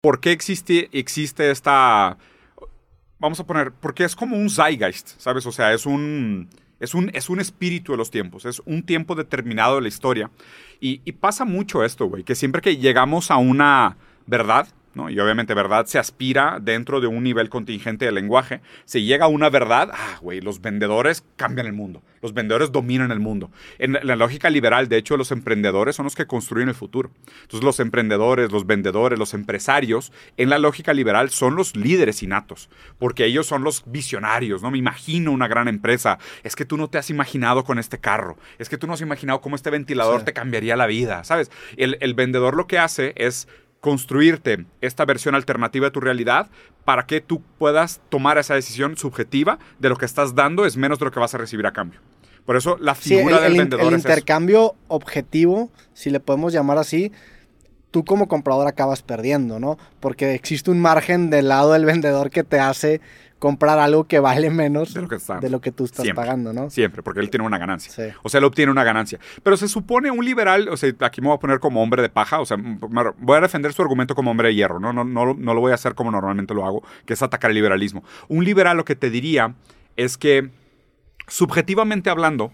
¿por qué existe, existe esta... Vamos a poner, porque es como un zeitgeist, ¿sabes? O sea, es un... Es un, es un espíritu de los tiempos, es un tiempo determinado de la historia. Y, y pasa mucho esto, güey, que siempre que llegamos a una verdad, y obviamente verdad se aspira dentro de un nivel contingente de lenguaje. Se llega a una verdad, ah, güey, los vendedores cambian el mundo. Los vendedores dominan el mundo. En la lógica liberal, de hecho, los emprendedores son los que construyen el futuro. Entonces, los emprendedores, los vendedores, los empresarios, en la lógica liberal son los líderes innatos, porque ellos son los visionarios, ¿no? Me imagino una gran empresa. Es que tú no te has imaginado con este carro. Es que tú no has imaginado cómo este ventilador te cambiaría la vida, ¿sabes? El, el vendedor lo que hace es construirte esta versión alternativa de tu realidad para que tú puedas tomar esa decisión subjetiva de lo que estás dando es menos de lo que vas a recibir a cambio. Por eso la figura del vendedor el intercambio objetivo, si le podemos llamar así, tú como comprador acabas perdiendo, ¿no? Porque existe un margen del lado del vendedor que te hace comprar algo que vale menos de lo que, tú estás pagando, ¿no? Siempre, porque él tiene una ganancia. O sea, él obtiene una ganancia. Pero se supone un liberal, o sea, aquí me voy a poner como hombre de paja, o sea, voy a defender su argumento como hombre de hierro, ¿no? No, no, no lo voy a hacer como normalmente lo hago, que es atacar el liberalismo. Un liberal lo que te diría es que, subjetivamente hablando,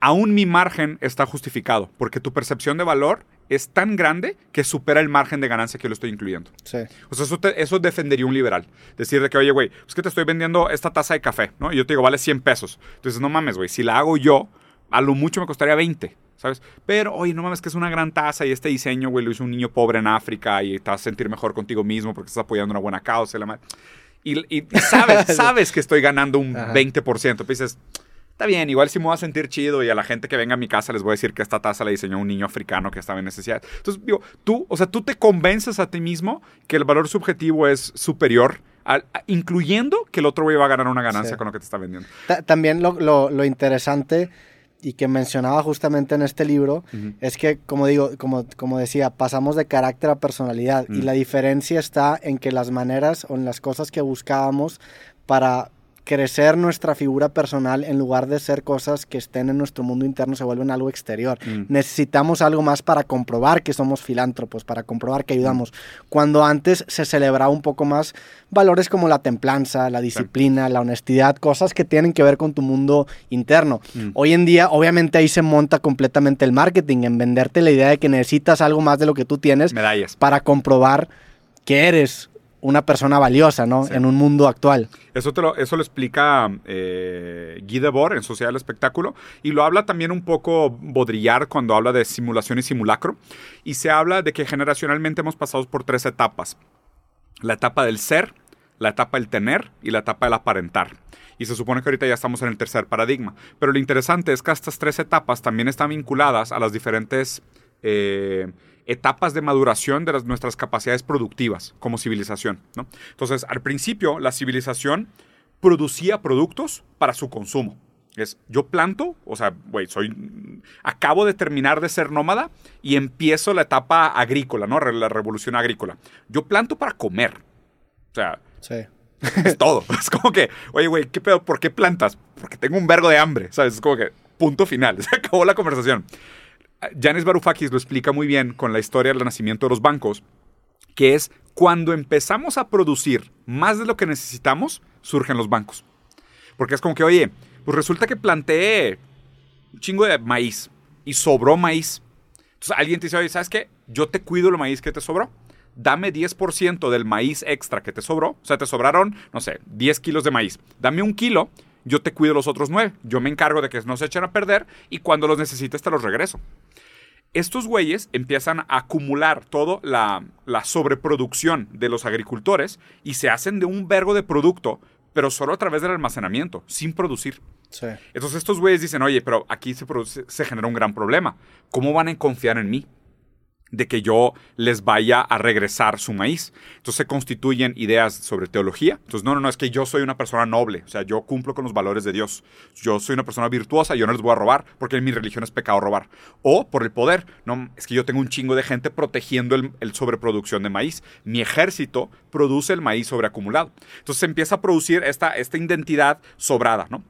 aún mi margen está justificado, porque tu percepción de valor es tan grande que supera el margen de ganancia que yo lo estoy incluyendo. Sí. O sea, eso, eso defendería un liberal. Decirle que, oye, güey, es que te estoy vendiendo esta taza de café, ¿no? Y yo te digo, vale 100 pesos. Entonces, no mames, güey, si la hago yo, a lo mucho me costaría 20. ¿sabes? Pero, oye, no mames, que es una gran taza y este diseño, güey, lo hizo un niño pobre en África y te vas a sentir mejor contigo mismo porque estás apoyando una buena causa. Y, y, sabes, sabes que estoy ganando un 20%. Pues dices, está bien, igual si me voy a sentir chido y a la gente que venga a mi casa les voy a decir que esta taza la diseñó un niño africano que estaba en necesidad. Entonces, digo, tú, o sea, tú te convences a ti mismo que el valor subjetivo es superior incluyendo que el otro güey va a ganar una ganancia con lo que te está vendiendo. también lo, interesante y que mencionaba justamente en este libro es que, como digo, como, como decía, pasamos de carácter a personalidad y la diferencia está en que las maneras o en las cosas que buscábamos para crecer nuestra figura personal en lugar de ser cosas que estén en nuestro mundo interno se vuelven algo exterior. Mm. Necesitamos algo más para comprobar que somos filántropos, para comprobar que ayudamos. Cuando antes se celebraba un poco más valores como la templanza, la disciplina, la honestidad, cosas que tienen que ver con tu mundo interno. Mm. Hoy en día, obviamente ahí se monta completamente el marketing, en venderte la idea de que necesitas algo más de lo que tú tienes Medallas. para comprobar que eres una persona valiosa, ¿no? En un mundo actual. Eso, te lo, eso lo explica eh, Guy Debord en Sociedad del Espectáculo y lo habla también un poco Baudrillard cuando habla de simulación y simulacro y se habla de que generacionalmente hemos pasado por tres etapas. La etapa del ser, la etapa del tener y la etapa del aparentar. Y se supone que ahorita ya estamos en el tercer paradigma. Pero lo interesante es que estas tres etapas también están vinculadas a las diferentes... Eh, etapas de maduración de las, nuestras capacidades productivas como civilización. ¿no? Entonces, al principio, la civilización producía productos para su consumo. Es, yo planto, o sea, güey, soy, acabo de terminar de ser nómada y empiezo la etapa agrícola, ¿no? La revolución agrícola. Yo planto para comer. O sea, es todo. Es como que, oye, güey, ¿qué pedo? ¿Por qué plantas? Porque tengo un vergo de hambre, ¿sabes? Es como que, punto final. Se acabó la conversación. Janis Varoufakis lo explica muy bien con la historia del nacimiento de los bancos, que es cuando empezamos a producir más de lo que necesitamos, surgen los bancos. Porque es como que, oye, pues resulta que planteé un chingo de maíz y sobró maíz. Entonces alguien te dice, oye, ¿sabes qué? Yo te cuido el maíz que te sobró. Dame 10% del maíz extra que te sobró. O sea, te sobraron, no sé, 10 kilos de maíz. Dame un kilo yo te cuido los otros nueve. Yo me encargo de que no se echen a perder y cuando los necesites te los regreso. Estos güeyes empiezan a acumular toda la, la sobreproducción de los agricultores y se hacen de un vergo de producto, pero solo a través del almacenamiento, sin producir. Entonces estos güeyes dicen, oye, pero aquí se, se genera un gran problema. ¿Cómo van a confiar en mí? De que yo les vaya a regresar su maíz. Entonces se constituyen ideas sobre teología. Entonces, no, no, no, es que yo soy una persona noble, o sea, yo cumplo con los valores de Dios. Yo soy una persona virtuosa, yo no les voy a robar, porque en mi religión es pecado robar. O por el poder, no, es que yo tengo un chingo de gente protegiendo el, sobreproducción de maíz. Mi ejército produce el maíz sobreacumulado. Entonces se empieza a producir esta, esta identidad sobrada, ¿no?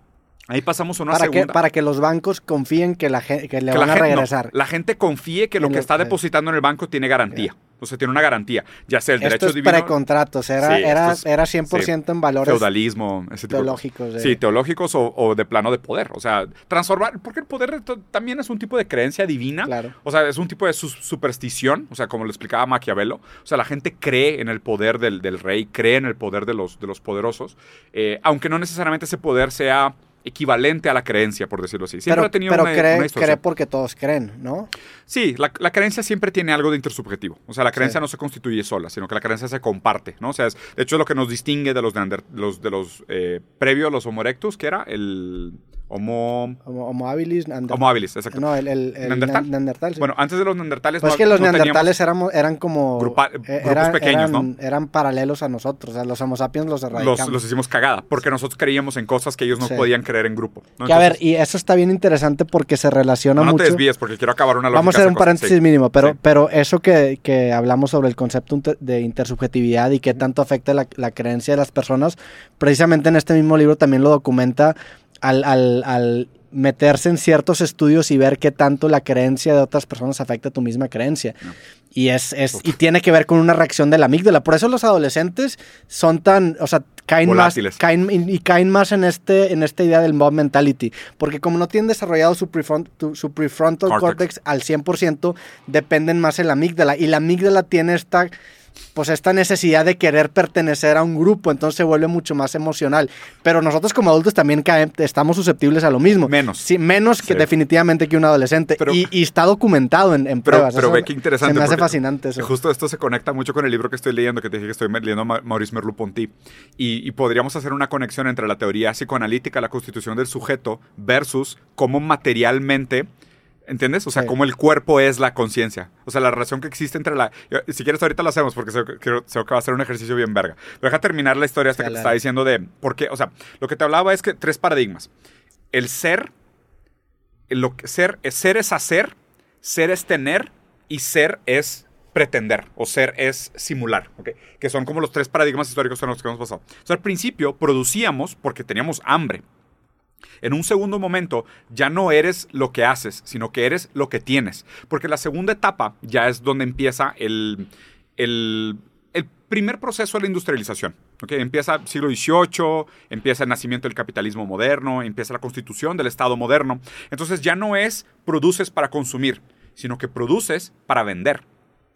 Ahí pasamos a una para segunda. Que, para que los bancos confíen que, la, que le van a regresar. la gente confíe que lo que está depositando en el banco tiene garantía. O sea, tiene una garantía. Ya sea el Esto derecho es divino. precontratos, era, Sí, era, esto es- era 100% en valores Feudalismo, ese tipo teológicos. de- Sí, teológicos o, o de plano de poder. O sea, transformar. Porque el poder también es un tipo de creencia divina. Claro. O sea, es un tipo de su- superstición. O sea, como lo explicaba Maquiavelo. O sea, la gente cree en el poder del, del rey, cree en el poder de los, de los poderosos. eh, aunque no necesariamente ese poder sea equivalente a la creencia, por decirlo así. Siempre pero ha tenido pero una, cree, una distorsión. cree porque todos creen, ¿no? Sí, la, la creencia siempre tiene algo de intersubjetivo. O sea, la creencia Sí. no se constituye sola, sino que la creencia se comparte, ¿no? O sea, es, de hecho, es lo que nos distingue de los, de los eh, previo a los Homo erectus, que era el Homo, Homo, homo habilis, neander- homo habilis, exacto. No, el, el, el ¿Neandertal? ne- neandertal. sí. Bueno, antes de los neandertales Pues no- es que los no neandertales éramos, eran como... Grupa- eh, grupos eran, pequeños, eran- ¿no? Eran paralelos a nosotros, o sea, los homo sapiens los erradicamos. los, los hicimos cagada, porque nosotros creíamos en cosas que ellos no Sí. podían creer en grupo. ¿no? que a ver, y eso está bien interesante porque se relaciona no, no te mucho... desvíes, porque quiero acabar una lógica. Vamos a hacer un paréntesis Sí. mínimo, pero, pero eso que, que hablamos sobre el concepto de intersubjetividad y qué tanto afecta la, la creencia de las personas, precisamente en este mismo libro también lo documenta al, al- al meterse en ciertos estudios y ver qué tanto la creencia de otras personas afecta a tu misma creencia. No. Y es, es y tiene que ver con una reacción de la amígdala. Por eso los adolescentes son tan, o sea, caen más, Volátiles. caen y caen más en este en esta idea del mob mentality, porque como no tienen desarrollado su, prefront- su prefrontal Cortex. cortex. al 100%, dependen más en la amígdala y la amígdala tiene esta pues esta necesidad de querer pertenecer a un grupo, entonces se vuelve mucho más emocional. Pero nosotros como adultos también estamos susceptibles a lo mismo. Menos. Sí, menos que Sí. definitivamente que un adolescente. Pero- y, y está documentado en, en Pero, pruebas. pero Eso ve qué interesante. Se me hace fascinante eso. Justo esto se conecta mucho con el libro que estoy leyendo, que te dije que estoy leyendo a Maurice Merleau-Ponty. Y, y podríamos hacer una conexión entre la teoría psicoanalítica, la constitución del sujeto, versus cómo materialmente. ¿Entiendes? O sea, Sí. cómo el cuerpo es la conciencia. O sea, la relación que existe entre la... Si quieres, ahorita lo hacemos porque sé, que- creo, sé que va a ser un ejercicio bien verga. Pero deja terminar la historia hasta que te estaba diciendo de... ¿Por qué? O sea, lo que te hablaba es que tres paradigmas. El ser, lo que ser, es- ser es hacer, ser es tener y ser es pretender o ser es simular, ¿ok? que son como los tres paradigmas históricos en los que hemos pasado. O sea, al principio producíamos porque teníamos hambre. En un segundo momento ya no eres lo que haces, sino que eres lo que tienes. Porque la segunda etapa ya es donde empieza el, el, el primer proceso de la industrialización. ¿ok? Empieza siglo XVIII, empieza el nacimiento del capitalismo moderno, empieza la constitución del Estado moderno. Entonces ya no es produces para consumir, sino que produces para vender.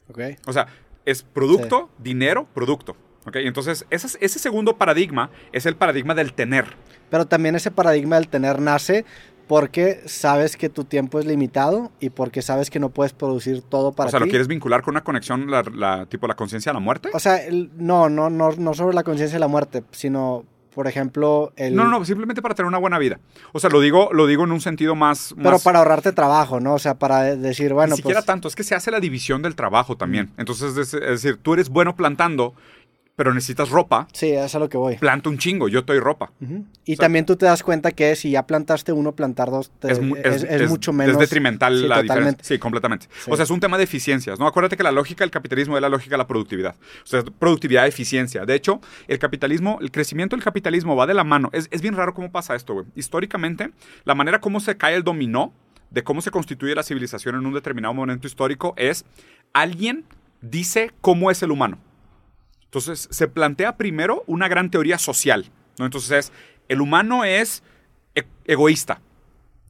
Ok. O sea, es producto, dinero, producto. ¿Ok? Entonces ese, es- ese segundo paradigma es el paradigma del tener. Pero también ese paradigma del tener nace porque sabes que tu tiempo es limitado y porque sabes que no puedes producir todo para o sea, ti. ¿lo quieres vincular con una conexión, la, la- tipo la conciencia a la muerte? O sea, el- no, no, no, no sobre la conciencia de la muerte, sino, por ejemplo, el... No, no, no, simplemente para tener una buena vida. O sea, lo digo, lo digo en un sentido más... Pero para ahorrarte trabajo, ¿no? O sea, para de- decir, bueno, Ni siquiera pues... tanto, es que se hace la división del trabajo también. Entonces, es, es decir, tú eres bueno plantando, pero necesitas ropa, Sí, es a lo que voy. planta un chingo, yo doy ropa. Ujú. Y O sea, también tú te das cuenta que si ya plantaste uno, plantar dos te- es, mu- es, es mucho menos... Es detrimental Sí, la totalmente. diferencia. Sí, completamente. Sí. O sea, es un tema de eficiencias, ¿no? Acuérdate que la lógica del capitalismo es la lógica de la productividad. O sea, productividad, eficiencia. De hecho, el capitalismo, el crecimiento del capitalismo va de la mano. Es, es bien raro cómo pasa esto, güey. Históricamente, la manera como se cae el dominó de cómo se constituye la civilización en un determinado momento histórico es alguien dice cómo es el humano. Entonces, se plantea primero una gran teoría social, ¿no? Entonces, es, el humano es e- egoísta.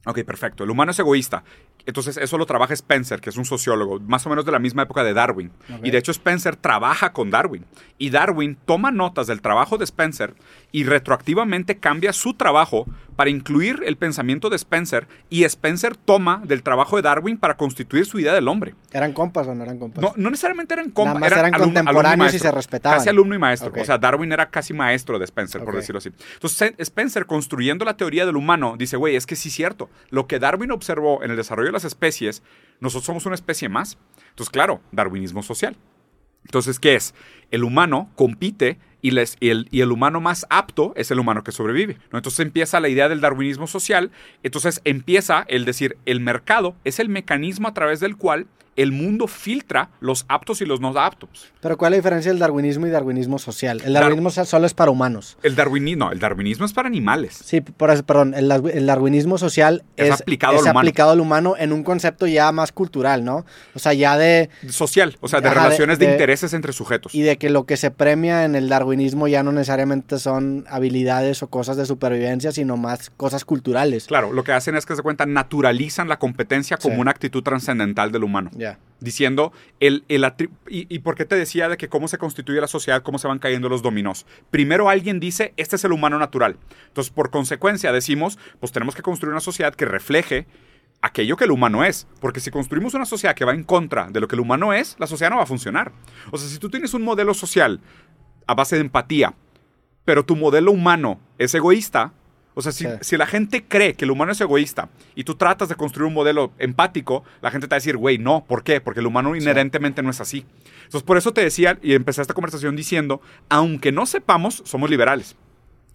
Ok, perfecto. El humano es egoísta. Entonces, eso lo trabaja Spencer, que es un sociólogo, más o menos de la misma época de Darwin. Y de hecho, Spencer trabaja con Darwin. Y Darwin toma notas del trabajo de Spencer y retroactivamente cambia su trabajo para incluir el pensamiento de Spencer. Y Spencer toma del trabajo de Darwin para constituir su idea del hombre. ¿Eran compas o no eran compas? No, no necesariamente eran compas. Nada más eran contemporáneos y se respetaban. Casi alumno y maestro. Ok. O sea, Darwin era casi maestro de Spencer, por Ok. decirlo así. Entonces, Spencer, construyendo la teoría del humano, dice, güey, es que sí es cierto. Lo que Darwin observó en el desarrollo de las especies, nosotros somos una especie más. Entonces, claro, darwinismo social. Entonces, ¿qué es? El humano compite y, les- y el, y el humano más apto es el humano que sobrevive. Entonces empieza la idea del darwinismo social. Entonces empieza el decir, el mercado es el mecanismo a través del cual el mundo filtra los aptos y los no aptos. Pero ¿cuál es la diferencia del darwinismo y darwinismo social? El darwinismo social solo es para humanos. El darwinismo, no, el darwinismo es para animales. Sí, por eso, perdón, el, dar- el darwinismo social Es es, aplicado es al humano. aplicado al humano en un concepto ya más cultural, ¿no? O sea, ya de... Social, o sea, de Ajá, de- relaciones de, de- intereses entre sujetos. Y de que lo que se premia en el darwinismo ya no necesariamente son habilidades o cosas de supervivencia, sino más cosas culturales. Claro, lo que hacen es que se cuenta, naturalizan la competencia como Sí. una actitud trascendental del humano. Ya. Diciendo, el, el y, ¿y por qué te decía de que cómo se constituye la sociedad, cómo se van cayendo los dominós? Primero alguien dice, este es el humano natural. Entonces, por consecuencia, decimos, pues tenemos que construir una sociedad que refleje aquello que el humano es. Porque si construimos una sociedad que va en contra de lo que el humano es, la sociedad no va a funcionar. O sea, si tú tienes un modelo social a base de empatía, pero tu modelo humano es egoísta, o sea, si, Sí. si la gente cree que el humano es egoísta y tú tratas de construir un modelo empático, la gente te va a decir, güey, no, ¿por qué? Porque el humano inherentemente no es así. Entonces, por eso te decía, y empecé esta conversación diciendo, aunque no sepamos, somos liberales.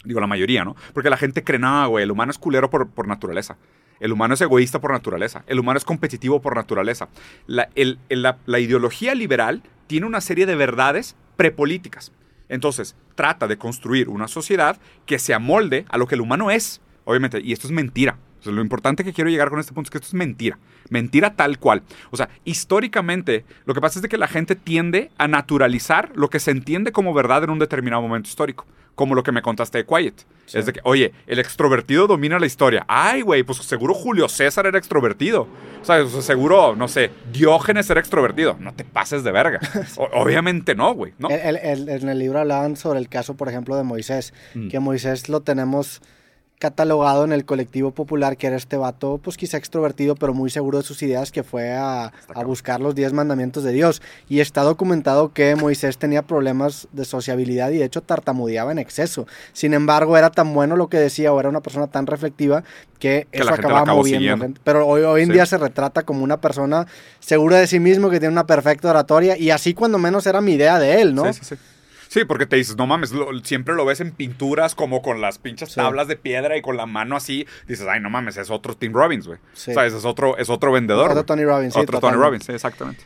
Digo, la mayoría, ¿no? Porque la gente cree, no, güey, el humano es culero por, por naturaleza. El humano es egoísta por naturaleza. El humano es competitivo por naturaleza. La, el- el- la- la ideología liberal tiene una serie de verdades prepolíticas. Entonces, trata de construir una sociedad que se amolde a lo que el humano es. Obviamente, y esto es mentira. Lo importante que quiero llegar con este punto es que esto es mentira. Mentira tal cual. O sea, históricamente, lo que pasa es que la gente tiende a naturalizar lo que se entiende como verdad en un determinado momento histórico. Como lo que me contaste de Quiet. Es de que, oye, el extrovertido domina la historia. Ay, güey, pues seguro Julio César era extrovertido. O sea, o sea, seguro, no sé, Diógenes era extrovertido. No te pases de verga. O- obviamente no, güey. en el libro hablaban sobre el caso, por ejemplo, de Moisés, Mm. que Moisés lo tenemos catalogado en el colectivo popular, que era este vato, pues quizá extrovertido, pero muy seguro de sus ideas, que fue a, buscar los diez mandamientos de Dios. Y está documentado que Moisés tenía problemas de sociabilidad y de hecho tartamudeaba en exceso. Sin embargo, era tan bueno lo que decía, o era una persona tan reflectiva, que, Que eso acababa moviendo. Pero hoy, hoy en Sí. día se retrata como una persona segura de sí mismo, que tiene una perfecta oratoria, y así cuando menos era mi idea de él, ¿no? Sí, sí, sí. Sí, porque te dices, no mames, lo- siempre lo ves en pinturas como con las pinches Sí. tablas de piedra y con la mano así. Dices, ay, no mames, es otro Tim Robbins, güey. Sí. O sea, es otro, es otro vendedor. Otro. Tony Robbins, sí, Otro Tony. Robbins, sí, exactamente.